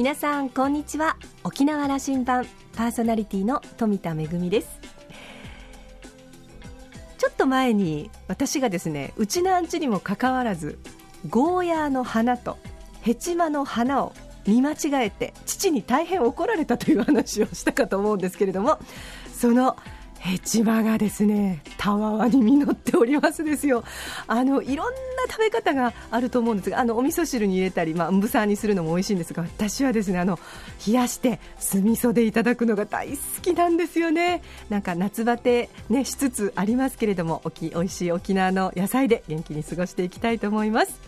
皆さんこんにちは。沖縄羅針盤パーソナリティの富田恵です。ちょっと前に私がですねうちなんちにもかかわらずゴーヤーの花とヘチマの花を見間違えて父に大変怒られたという話をしたかと思うんですけれどもそのヘチマがですねたわわに実っておりますですよ。あのいろんな食べ方があると思うんですがあのお味噌汁に入れたり、まあ、んぶさにするのも美味しいんですが私はですねあの冷やして酢味噌でいただくのが大好きなんですよね。なんか夏バテ、ね、しつつありますけれどもおき美味しい沖縄の野菜で元気に過ごしていきたいと思います。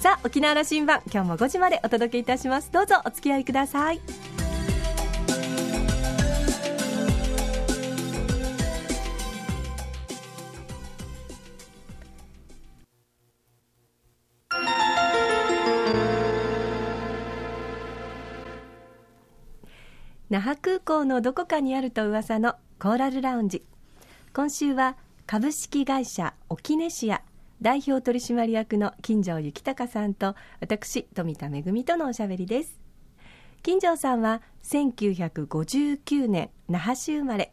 さあ沖縄羅針盤今日も5時までお届けいたします。どうぞお付き合いください。那覇空港のどこかにあると噂のコーラルラウンジ今週は株式会社沖根シア代表取締役の金城幸隆さんと私富田恵とのおしゃべりです。金城さんは1959年那覇市生まれ。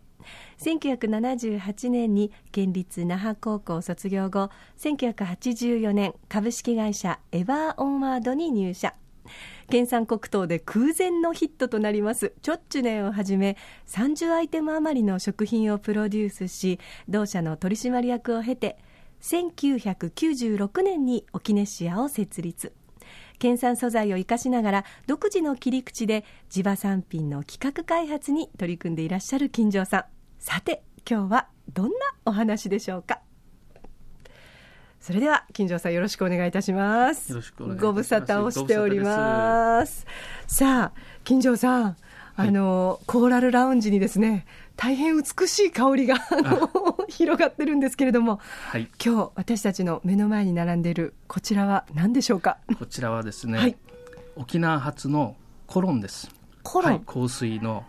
1978年に県立那覇高校卒業後1984年株式会社エバーオンワードに入社。県産黒糖で空前のヒットとなります。チョッチュネをはじめ30アイテム余りの食品をプロデュースし同社の取締役を経て1996年に沖根シアを設立。県産素材を生かしながら独自の切り口で地場産品の企画開発に取り組んでいらっしゃる金城さん。さて今日はどんなお話でしょうか？それでは金城さんよろしくお願いいたします。よろしくお願いご無沙汰をしております。さあ金城さんあの、はい、コーラルラウンジにですね大変美しい香りが 広がってるんですけれども、はい、今日私たちの目の前に並んでいるこちらは何でしょうか？こちらはですね、はい、沖縄発のコロンです。コロン、はい、香水の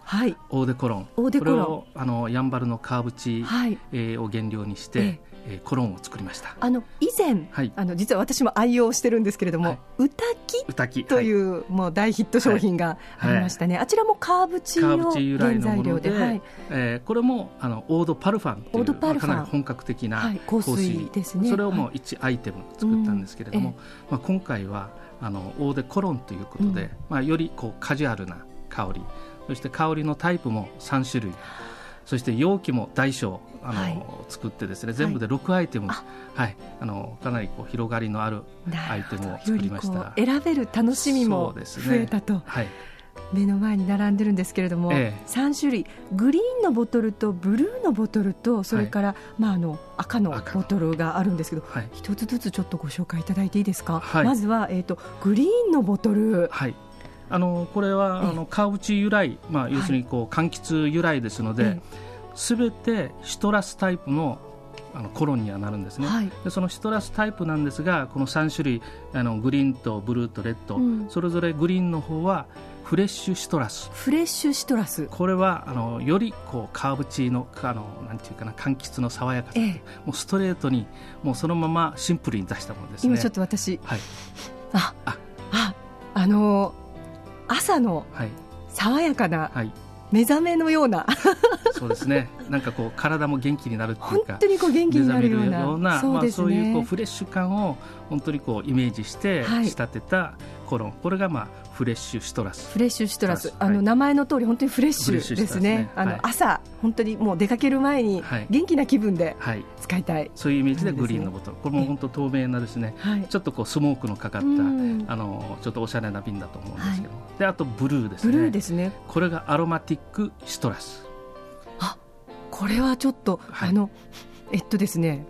オーデコロン、オーデコロン。これをあのやんばるのカーブチ、はい。えー、を原料にして、えーえー、コロンを作りました。あの以前、はい、あの実は私も愛用してるんですけれども、はい、うたき。という、はい、もう大ヒット商品がありましたね、あちらもカーブチを原材料ではい。えー、これもあのオードパルファンというまあ、かなり本格的な香水ですね。それをもう1アイテム作ったんですけれども、まあ、今回はあのオーデコロンということで、うん、まあ、よりこうカジュアルな香りそして香りのタイプも3種類そして容器も大小あの、はい、作ってですね全部で6アイテム、はい、はい、あのかなりこう広がりのあるアイテムを作りました。選べる楽しみも増えたと、ね、はい、目の前に並んでるんですけれども、ええ、3種類。グリーンのボトルとブルーのボトルとそれから、はい、まあ、あの赤のボトルがあるんですけど、はい、一つずつちょっとご紹介いただいていいですか、はい、まずは、えーと、グリーンのボトル、はい、あのこれはあのカウチ由来、まあ、要するにこう、柑橘由来ですので、すべてシトラスタイプのあのコロニーなるんですね、はい、でそのシトラスタイプなんですがこの3種類あのグリーンとブルーとレッド、うん、それぞれグリーンの方はフレッシュシトラス。フレッシュシトラス。これはあのよりこうカーブチーのあのなんていうかな柑橘の爽やかさ、ええ、もうストレートにもうそのままシンプルに出したものですね。今ちょっと私、はい、ああああの朝の爽やかな、はい。目覚めのような。そうですね。なんかこう体も元気になるっていうか本当にこう元気になるような。そう、ね,、まあ、そういうこうフレッシュ感を本当にこうイメージして仕立てたコロン、はい、これがまあフレッシュシトラス。フレッシュシトラス、あの名前の通り本当にフレッシュですね、ね、あの、朝本当にもう出かける前に元気な気分で使いたい、そういうイメージでグリーンのボトル、これも本当透明なですね、ちょっとこうスモークのかかった、あのちょっとおしゃれな瓶だと思うんですけど、であとブルーですね。ブルーですね。これがアロマティックシトラス。あこれはちょっと、あのえっとですね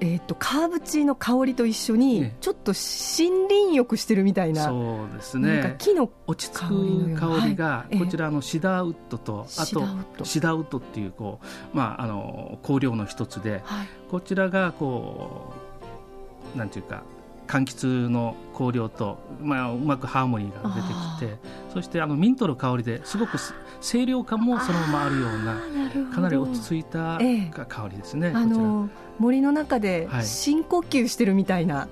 えーと、カーブチーの香りと一緒に、ちょっと森林浴してるみたいな、そうですね。なんか木の落ち着く香りが、こちらのシダーウッドと、あとシダーウッドっていうこう、まあ、あの香料の一つで、はい、こちらがこうなんていうか柑橘の香料と、まあ、うまくハーモニーが出てきてそしてあのミントの香りですごく清涼感もそのままあるようなかなり落ち着いた香りですね、あの森の中で深呼吸してるみたいな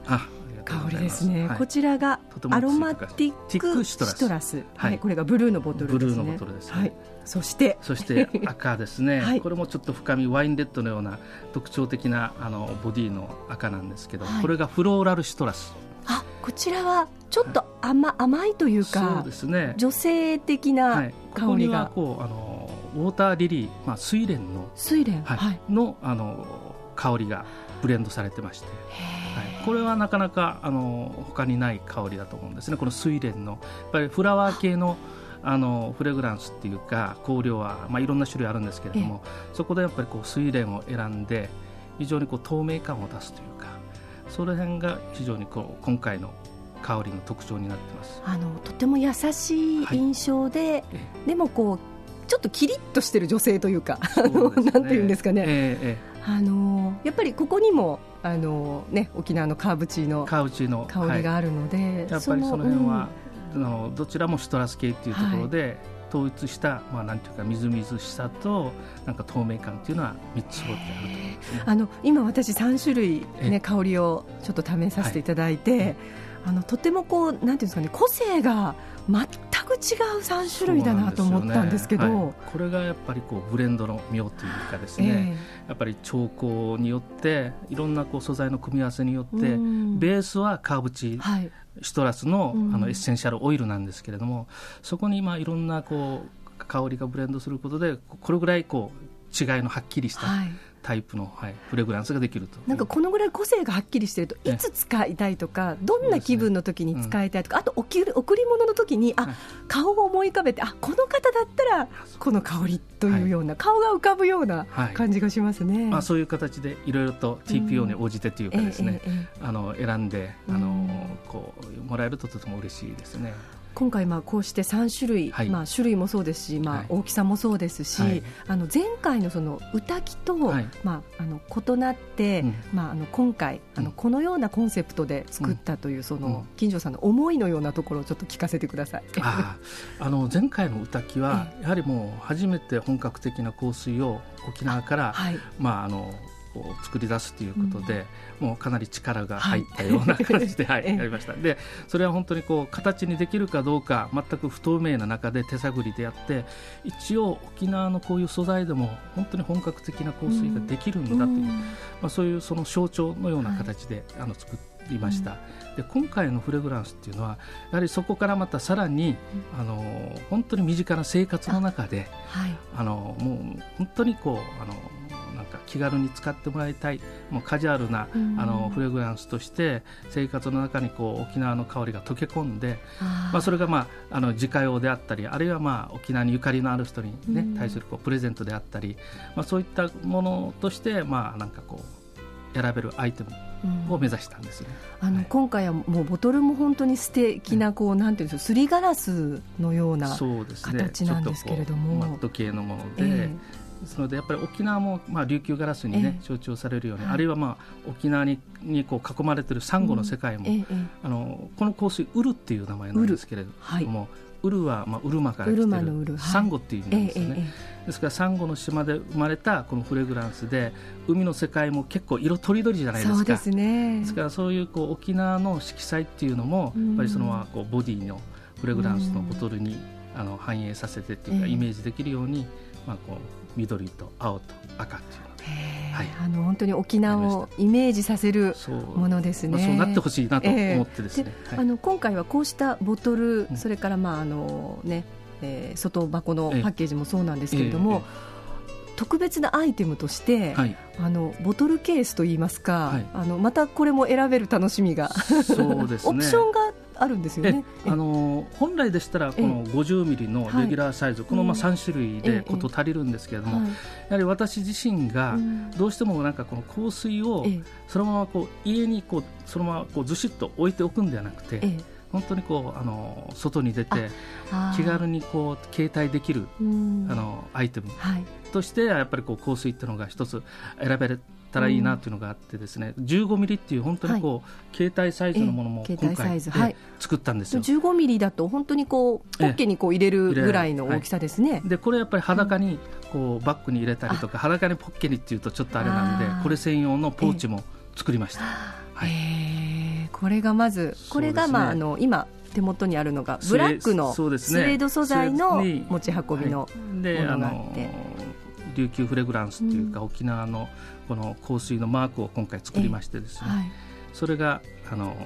香りですね、はい、こちらがアロマティックシトラス。はい、これがブルーのボトルですね。ブルーのボトルです、はい、そして。そして赤ですね、はい、これもちょっと深みワインレッドのような特徴的なあのボディの赤なんですけど、これがフローラルシトラス。あこちらはちょっと甘,、甘いというかそうですね。女性的な香りが、ここあのウォーターリリー、まあ、睡蓮の睡蓮、はい、のあの香りがブレンドされてまして、はい、これはなかなかあの他にない香りだと思うんですね。この睡蓮のやっぱりフラワー系のあのフレグランスっていうか香料は、まあ、いろんな種類あるんですけれどもそこでやっぱりこう睡蓮を選んで非常にこう透明感を出すというかその辺が非常にこう今回の香りの特徴になってます。あのとても優しい印象で、はい、でもこうちょっとキリッとしてる女性というか、ね、なんていうんですかね、えー、あのやっぱりここにもあの、ね、沖縄のカーブチーの香りがあるので、はい、やっぱりその辺は、うん、のどちらもシトラス系っていうところで、はい。統一した、まあ、なんていうかみずみずしさとなんか透明感っていうのは3つ絞ってあるとね、あの今私3種類、ね、香りをちょっと試させていただいて、はい、あのとてもこうなんていうんですかね個性が全く違う3種類だなと思ったんですけど、ね。はい、これがやっぱりこうブレンドの妙というかですね、えー、やっぱり調香によっていろんなこう素材の組み合わせによって、ベースはカーブチ、はい、シトラスのあのエッセンシャルオイルなんですけれども、そこにまあいろんなこう香りがブレンドすることでこれぐらいこう違いのはっきりした、はいタイプの、はい、フレグランスができると。なんかこのぐらい個性がはっきりしてるといつ使いたいとかどんな気分の時に使いたいとか、ねうん、あと贈り贈り物の時にあ、はい、顔を思い浮かべてあこの方だったらこの香りというような、はい、顔が浮かぶような感じがしますね、まあ、そういう形でいろいろと TPO に応じてというかですね、うんえええ、あの選んであの、こうもらえるととても嬉しいですね。今回まあこうして3種類、はい、まあ、種類もそうですし、まあ、大きさもそうですし、はい、あの前回のその歌きと、はい、まあ、あの異なって、うん、まあ、あの今回あのこのようなコンセプトで作ったという、その金城さんの思いのようなところをちょっと聞かせてください。ああの前回の歌きはやはりもう初めて本格的な香水を沖縄から、まああのこう作り出すということで、うん、もうかなり力が入ったような感じで、はい、はい、やりました。でそれは本当にこう形にできるかどうか全く不透明な中で手探りでやって一応沖縄のこういう素材でも本当に本格的な香水ができるんだという、うん、まあ、そういうその象徴のような形で、はい、あの作りました。で今回のフレグランスっていうのはやはりそこからまたさらに、あの本当に身近な生活の中であ、はい、あのもう本当にこうあのか気軽に使ってもらいたいもうカジュアルな、あのフレグランスとして生活の中にこう沖縄の香りが溶け込んでまあ、それが、まあ、あの自家用であったりあるいは、まあ、沖縄にゆかりのある人に、ね、対するこうプレゼントであったり、まあ、そういったものとして、まあ、なんかこう選べるアイテムを目指したんですね、うん、あの、はい、今回はもうボトルも本当に素敵なこう、うん、なんていうんですかすりガラスのような形なんですけれども、ね、マット系のもので、えー、ですのでやっぱり沖縄もまあ琉球ガラスにね、象徴されるように、あるいはまあ沖縄ににこう囲まれてい。るサンゴの世界も、あのこの香水ウルっていう名前なんですけれども、ウルはまあウルマから来てるサンゴっていう意味なんですよね、ですからサンゴの島で生まれたこのフレグランスで海の世界も結構色とりどりじゃないですか。ですね。ですからそういうこう沖縄の色彩っていうのもやっぱりそのこうボディのフレグランスのボトルにあの反映させてっていうかイメージできるように、まあ、こう緑と青と赤っていうはい、あの本当に沖縄をイメージさせるものですね。そう,、まあ、そうなってほしいなと思ってですね。えー、あの今回はこうしたボトル、うん、それからまああのね、えー、外箱のパッケージもそうなんですけれども。特別なアイテムとして、はい、あのボトルケースといいますか、はい、あのまたこれも選べる楽しみが。そうです、ね、オプションがあるんですよね。あの本来でしたらこの50ミリのレギュラーサイズ、このまあ3種類で事足りるんですけれども、やはり私自身がどうしてもなんかこの香水をそのままこう家にこうそのままこうずしっと置いておくんではなくて。本当にこうあの外に出て気軽にこう携帯できるあのアイテム。としてやっぱりこう香水っていうのが一つ選べたらいいなっていうのがあってですね、うん、15ミリっていう本当にこう、はい、携帯サイズのものも今回で作ったんですよ、はい、15ミリだと本当にこうポッケにこう入れるぐらいの大きさですね、はい、でこれやっぱり裸にこうバッグに入れたりとか、裸にポッケにっていうとちょっとあれなんでこれ専用のポーチも作りました。はい、これがまずこれが、まあ、あの今手元にあるのがブラックのスウェード素材の持ち運びのものがあって。琉球フレグランスというか、うん、沖縄のこの香水のマークを今回作りましてですね、はい、それがあの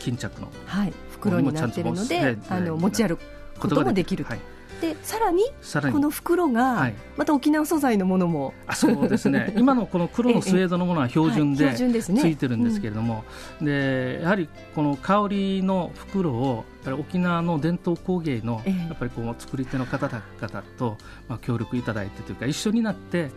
巾着の、はい、袋になっているので、あの持ち歩くこともできると。はい。でさらにこの袋がまた沖縄素材のものも、あそうですね。今のこの黒のスウェードのものは標準でついてるんですけれども、でやはりこの香りの袋をぱり沖縄の伝統工芸のやっぱりこう作り手の方々とまあ協力いただいてというか一緒になって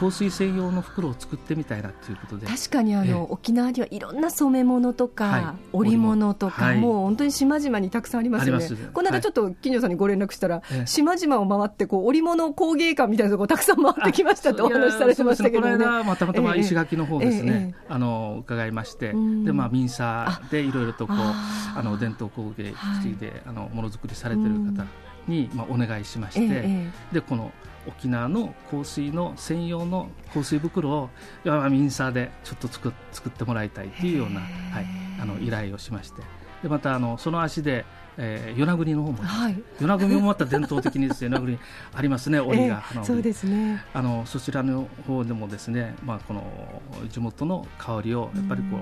香水専用の袋を作ってみたいなということで。確かにあの沖縄にはいろんな染め物とか織物とかもう本当に島々にたくさんありますよね。この間ちょっと金城さんにご連絡したら島々を回ってこう織物工芸館みたいなところたくさん回ってきましたとお話しされてましたけどね。この間たまたま石垣の方ですね。あの伺いまして。でまあ民サでいろいろとこうあの伝統工芸であのものづくりされてる方に、まあ、お願いしまして、でこの沖縄の香水の専用の香水袋をミンサーでちょっと作作ってもらいたいというような、はい、あの依頼をしまして。でまたあのその足でえー、与那国の方も、はい、与那国もまた伝統的にですね 与那国ありますね織が、えー、そうですね。あのそちらの方でもですねまあこの地元の香りをやっぱりこう、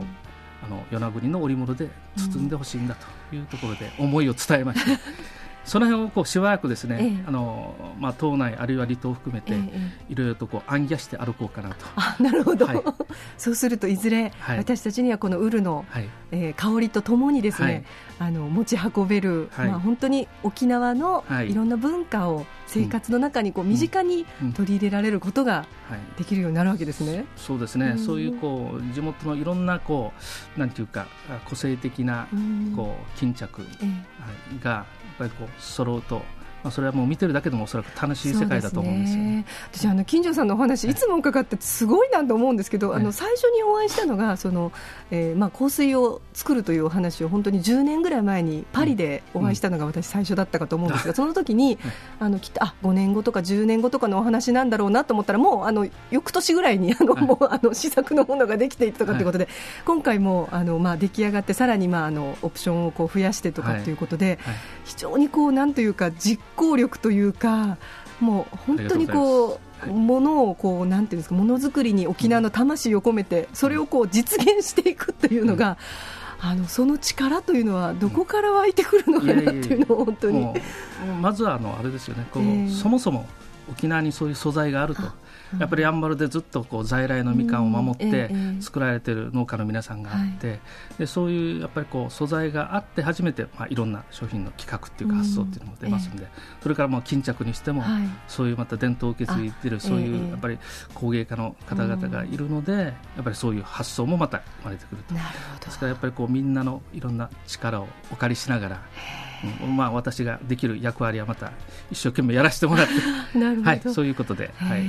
あの与那国の織物で包んでほしいんだというところで思いを伝えまして、その辺をこうしばらくですね、ええ、あのまあ、島内あるいは離島を含めて、いろいろとこう暗記して歩こうかなと。あなるほど、はい、そうするといずれ、はい、私たちにはこのウルの、はい、えー、香りとともにですね、あの持ち運べる、まあ、本当に沖縄のい。ろんな文化を生活の中にこう身近に取り入れられることができるようになるわけですね。そうですね、そういうこう地元のいろんなこうなんていうか個性的なこう巾着がっぱりこう揃うとまあ、それはもう見てるだけでもおそらく楽しい世界だと思うんですよ、ね、私あの金城さんのお話い。つも伺ってすごいなと思うんですけど、はい、あの最初にお会いしたのがその、えーまあ、香水を作るというお話を本当に10年ぐらい前にパリでお会いしたのが私最初だったかと思うんですが、うん、その時にあのきっとあ5年後とか10年後とかのお話なんだろうなと思ったらもうあの翌年ぐらいにあの、はい、もうあの試作のものができていたとかということで、はい、今回もあの、まあ、出来上がってさらに、まあ、あのオプションをこう増やしてとかということで、非常にこうなんというか実行力というかもう本当にこうものをこうなんていうんですかものづくりに沖縄の魂を込めてそれをこう実現していくというのが、あのその力というのはどこから湧いてくるのかなっていうのを本当に。まずはあのあれですよね。こう、そもそも沖縄にそういう素材があるとやっぱりやんばるでずっとこう在来のみかんを守って作られている農家の皆さんがあって、でそういうやっぱりこう素材があって初めて、まあ、いろんな商品の企画っていうか発想っていうのも出ますんで、それからもう巾着にしても、そういうまた伝統を受け継いでるそういうやっぱり工芸家の方々がいるので、やっぱりそういう発想もまた生まれてくると。ですからやっぱりこうみんなのいろんな力をお借りしながら。うん、まあ、私ができる役割はまた一生懸命やらせてもらって。なるほど、はい、そういうことで、はい、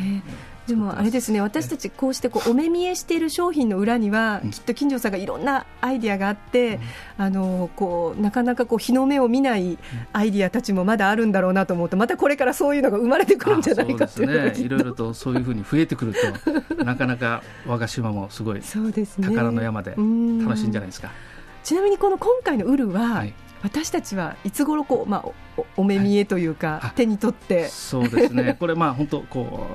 でもあれですね。私たちこうしてこうお目見えしている商品の裏には、きっと金城さんがいろんなアイディアがあって、うん、あのこうなかなかこう日の目を見ないアイディアたちもまだあるんだろうなと思うとまたこれからそういうのが生まれてくるんじゃないかというね、いろいろとそういうふうに増えてくるとなかなか我が島もすごい宝の山で楽しいんじゃないですか。ちなみにこの今回のウルは、はい私たちはいつ頃こう、まあ、お目見えというか、はい、手に取って。そうですね。これまあ本当こ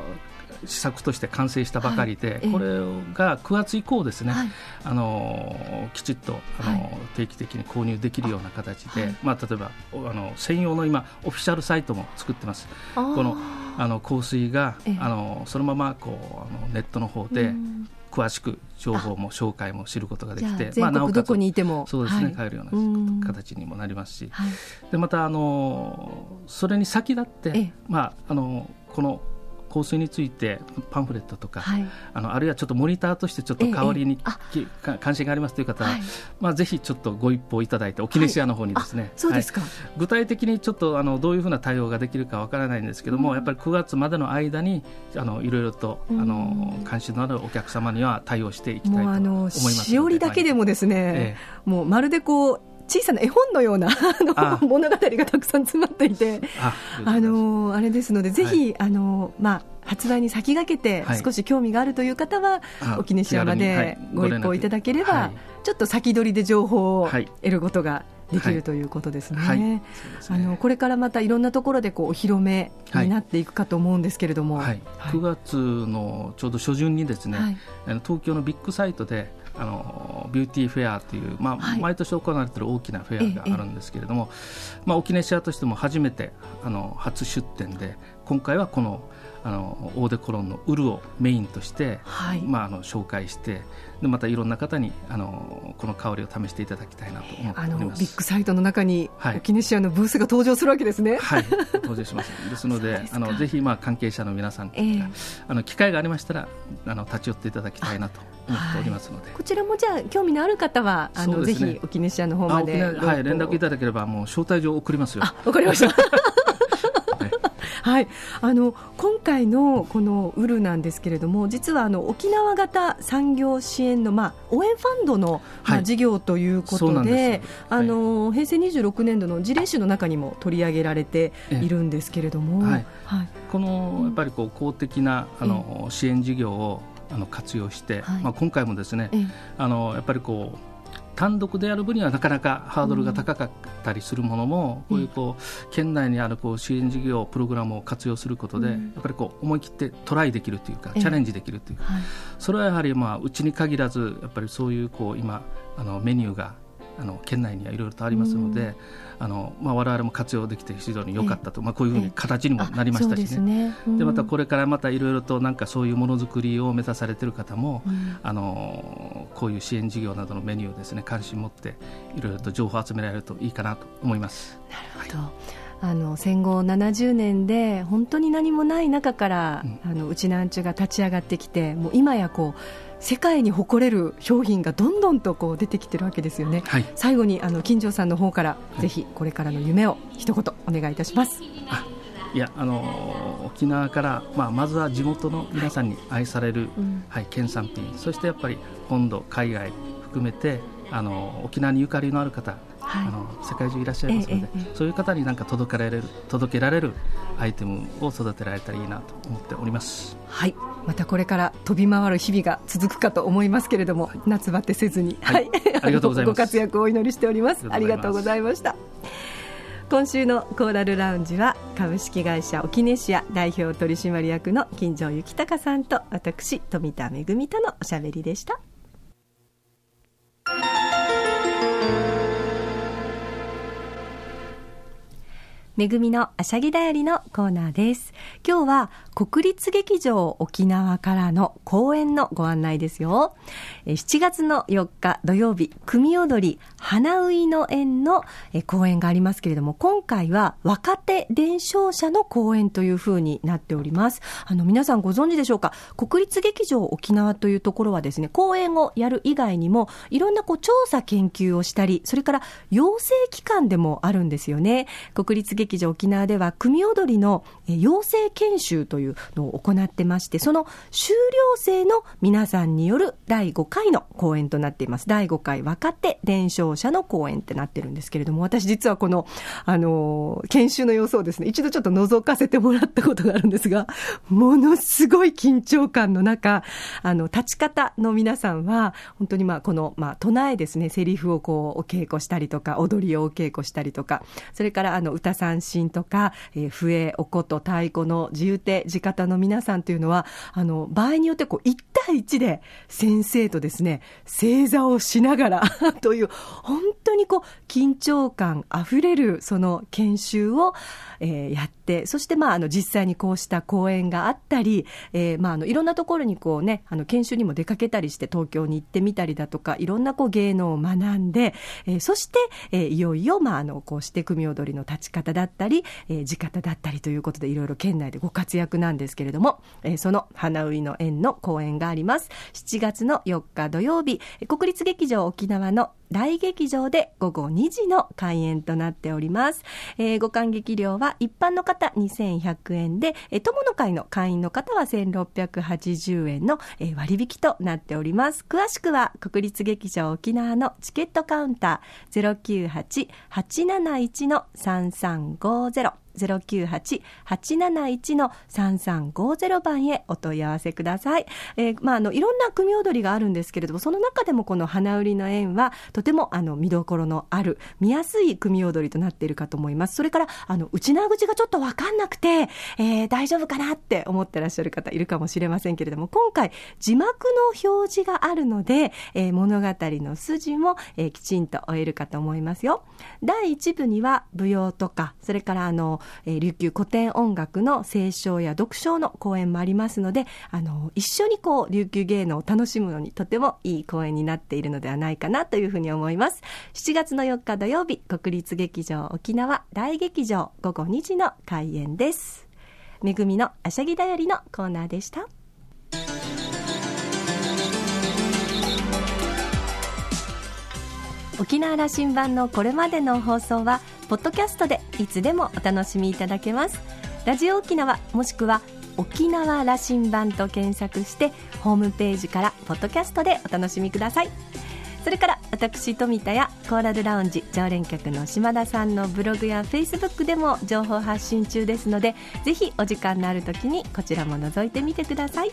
う試作として完成したばかりで、はい、これが9月以降ですね、はい、あのきちっとあの、定期的に購入できるような形で、まあ、例えばあの専用の今オフィシャルサイトも作ってます。このあの香水があのそのままこうあのネットの方で詳しく情報も紹介も知ることができて、まあ、なおかつそうですね、はい、買えるような形にもなりますし、はい、でまたあのそれに先立って、まあ、あのこの香水についてパンフレットとか、はい、あのあるいはちょっとモニターとしてちょっと香りに、ええ、関心がありますという方は、はい、まあ、ぜひちょっとご一報いただいて沖根シアの方にですね、はい、そうですか、具体的にちょっとあのどういうふうな対応ができるかわからないんですけども、うん、やっぱり9月までの間にあのいろいろと、あの関心のあるお客様には対応していきたいと思いますしおりだけでもですね、ええ、もうまるでこう小さな絵本のようなあ。の物語がたくさん詰まっていてあのあれですのでぜひ、はい、あのまあ発売に先駆けて少し興味があるという方は、はい、沖西山でご一報いただければ、はい、ちょっと先取りで情報を得ることができるということですね。はい、あのこれからまたいろんなところでこうお披露目になっていくかと思うんですけれども、はい。9月のちょうど初旬にですね、はい、東京のビッグサイトであのビューティーフェアという、まあ毎年行われている大きなフェアがあるんですけれども、まあ、オキネシアとしても初めてあの初出店で今回はこのあのオーデコロンのウルをメインとして、はい、まあ、あの紹介してでまたいろんな方にあのこの香りを試していただきたいなと思っております。ビッグサイトの中に、はい、オキネシアのブースが登場するわけですね。はい。登場します。ですのであのぜひ、まあ、関係者の皆さん、えー、あの機会がありましたらあの立ち寄っていただきたいなと思っておりますので、こちらもじゃあ興味のある方はあの、ね、ぜひオキネシアの方まではい連絡いただければもう招待状送りますよ。わかりましたはい、あの今回のこのウルなんですけれども実はあの沖縄型産業支援の、まあ、応援ファンドの、まあ、事業ということであの平成26年度の事例集の中にも取り上げられているんですけれども、はい、はい、このやっぱりこう公的なあの支援事業をあの活用して、はい、まあ、今回もですねあのやっぱりこう単独でやる分にはなかなかハードルが高かったりするものも、こういうこう県内にあるこう支援事業プログラムを活用することで、やっぱりこう思い切ってトライできるというか、チャレンジできるという、それはやはりまあうちに限らずやっぱりそういうこう今あのメニューがあの県内にはいろいろとありますので、うん、あのまあ、我々も活用できて非常に良かったと、まあ、こういうふうに形にもなりましたしね。で、ね、またこれからまたいろいろとなんかそういうものづくりを目指されている方も、うん、あのこういう支援事業などのメニューですね関心を持っていろいろと情報を集められるといいかなと思います。なるほど、はいあの戦後70年で本当に何もない中から、うん、あのうちなんちゅが立ち上がってきてもう今やこう世界に誇れる商品がどんどんとこう出てきてるわけですよね、はい、最後にあの金城さんの方から、ぜひこれからの夢を一言お願いいたします。いやあの沖縄から、まあ、まずは地元の皆さんに愛される、はい、はい、県産品。そしてやっぱり本土海外含めてあの沖縄にゆかりのある方はい、あの世界中いらっしゃいますので、ええ、そういう方になんか届けられる届けられるアイテムを育てられたらいいなと思っております。はいまたこれから飛び回る日々が続くかと思いますけれども、はい、夏バテせずに、はい、ありがとうございます。ご活躍をお祈りしております。ありがとうございました。今週のコーラルラウンジは株式会社オキネシア代表取締役の金城幸隆さんと私富田恵とのおしゃべりでした。めぐみのあしゃぎだよりのコーナーです。今日は国立劇場沖縄からの公演のご案内ですよ。7月の4日土曜日、組踊り花ういの園の公演がありますけれども、今回は若手伝承者の公演というふうになっております。あの皆さんご存知でしょうか？国立劇場沖縄というところはですね、公演をやる以外にも、いろんなこう調査研究をしたり、それから養成機関でもあるんですよね。国立劇劇場沖縄では組踊りの養成研修というのを行ってまして、その修了生の皆さんによる第5回の公演となっています。第5回若手伝承者の公演ってなってるんですけれども、私実はこの、あの、研修の様子をですね、一度ちょっと覗かせてもらったことがあるんですが、ものすごい緊張感の中、あの、立ち方の皆さんは、本当にまあ、この、まあ、唱えですね、セリフをこう、お稽古したりとか、踊りをお稽古したりとか、それからあの、歌三振とか、えー、笛、お琴、太鼓の自由手、地方の皆さんというのは、あの、場合によってこう、1対1で先生とですね、正座をしながら という、本当にこう、緊張感あふれるその研修を、えー、やって、そしてまあ、あの、実際にこうした講演があったり、えー、まあ、あの、いろんなところにこうね、あの、研修にも出かけたりして、東京に行ってみたりだとか、いろんなこう、芸能を学んで、えー、そして、えー、いよいよ、まあ、あの、こうして組踊りの立ち方だだったり、えー、地方だったりということで、いろいろ県内でご活躍なんですけれども、えー、その花売の縁の講演があります。7月の4日土曜日、国立劇場沖縄の大劇場で午後2時の開演となっております。えー、ご観劇料は一般の方2100円で、えー、友の会の会員の方は1680円の、えー、割引となっております。詳しくは国立劇場沖縄のチケットカウンター50 098-871-3350番へお問い合わせください。えー、まあ、あの、いろんな組踊りがあるんですけれども、その中でもこの花売りの縁は、とても、あの、見どころのある、見やすい組踊りとなっているかと思います。それから、あの、内縄口がちょっとわかんなくて、えー、大丈夫かなって思ってらっしゃる方いるかもしれませんけれども、今回、字幕の表示があるので、えー、物語の筋も、えー、きちんと終えるかと思いますよ。第1部には、舞踊とか、それからあの、えー、琉球古典音楽の清唱や読唱の公演もありますので、あの、一緒にこう、琉球芸能を楽しむのにとてもいい公演になっているのではないかなというふうに思います。7月の4日土曜日、国立劇場沖縄大劇場午後2時の開演です。めぐみのあしゃぎだよりのコーナーでした。沖縄羅針盤のこれまでの放送はポッドキャストでいつでもお楽しみいただけます。ラジオ沖縄もしくは沖縄羅針盤と検索してホームページからポッドキャストでお楽しみください。それから私富田やコーラルラウンジ常連客の島田さんのブログやフェイスブックでも情報発信中ですのでぜひお時間のある時にこちらも覗いてみてください。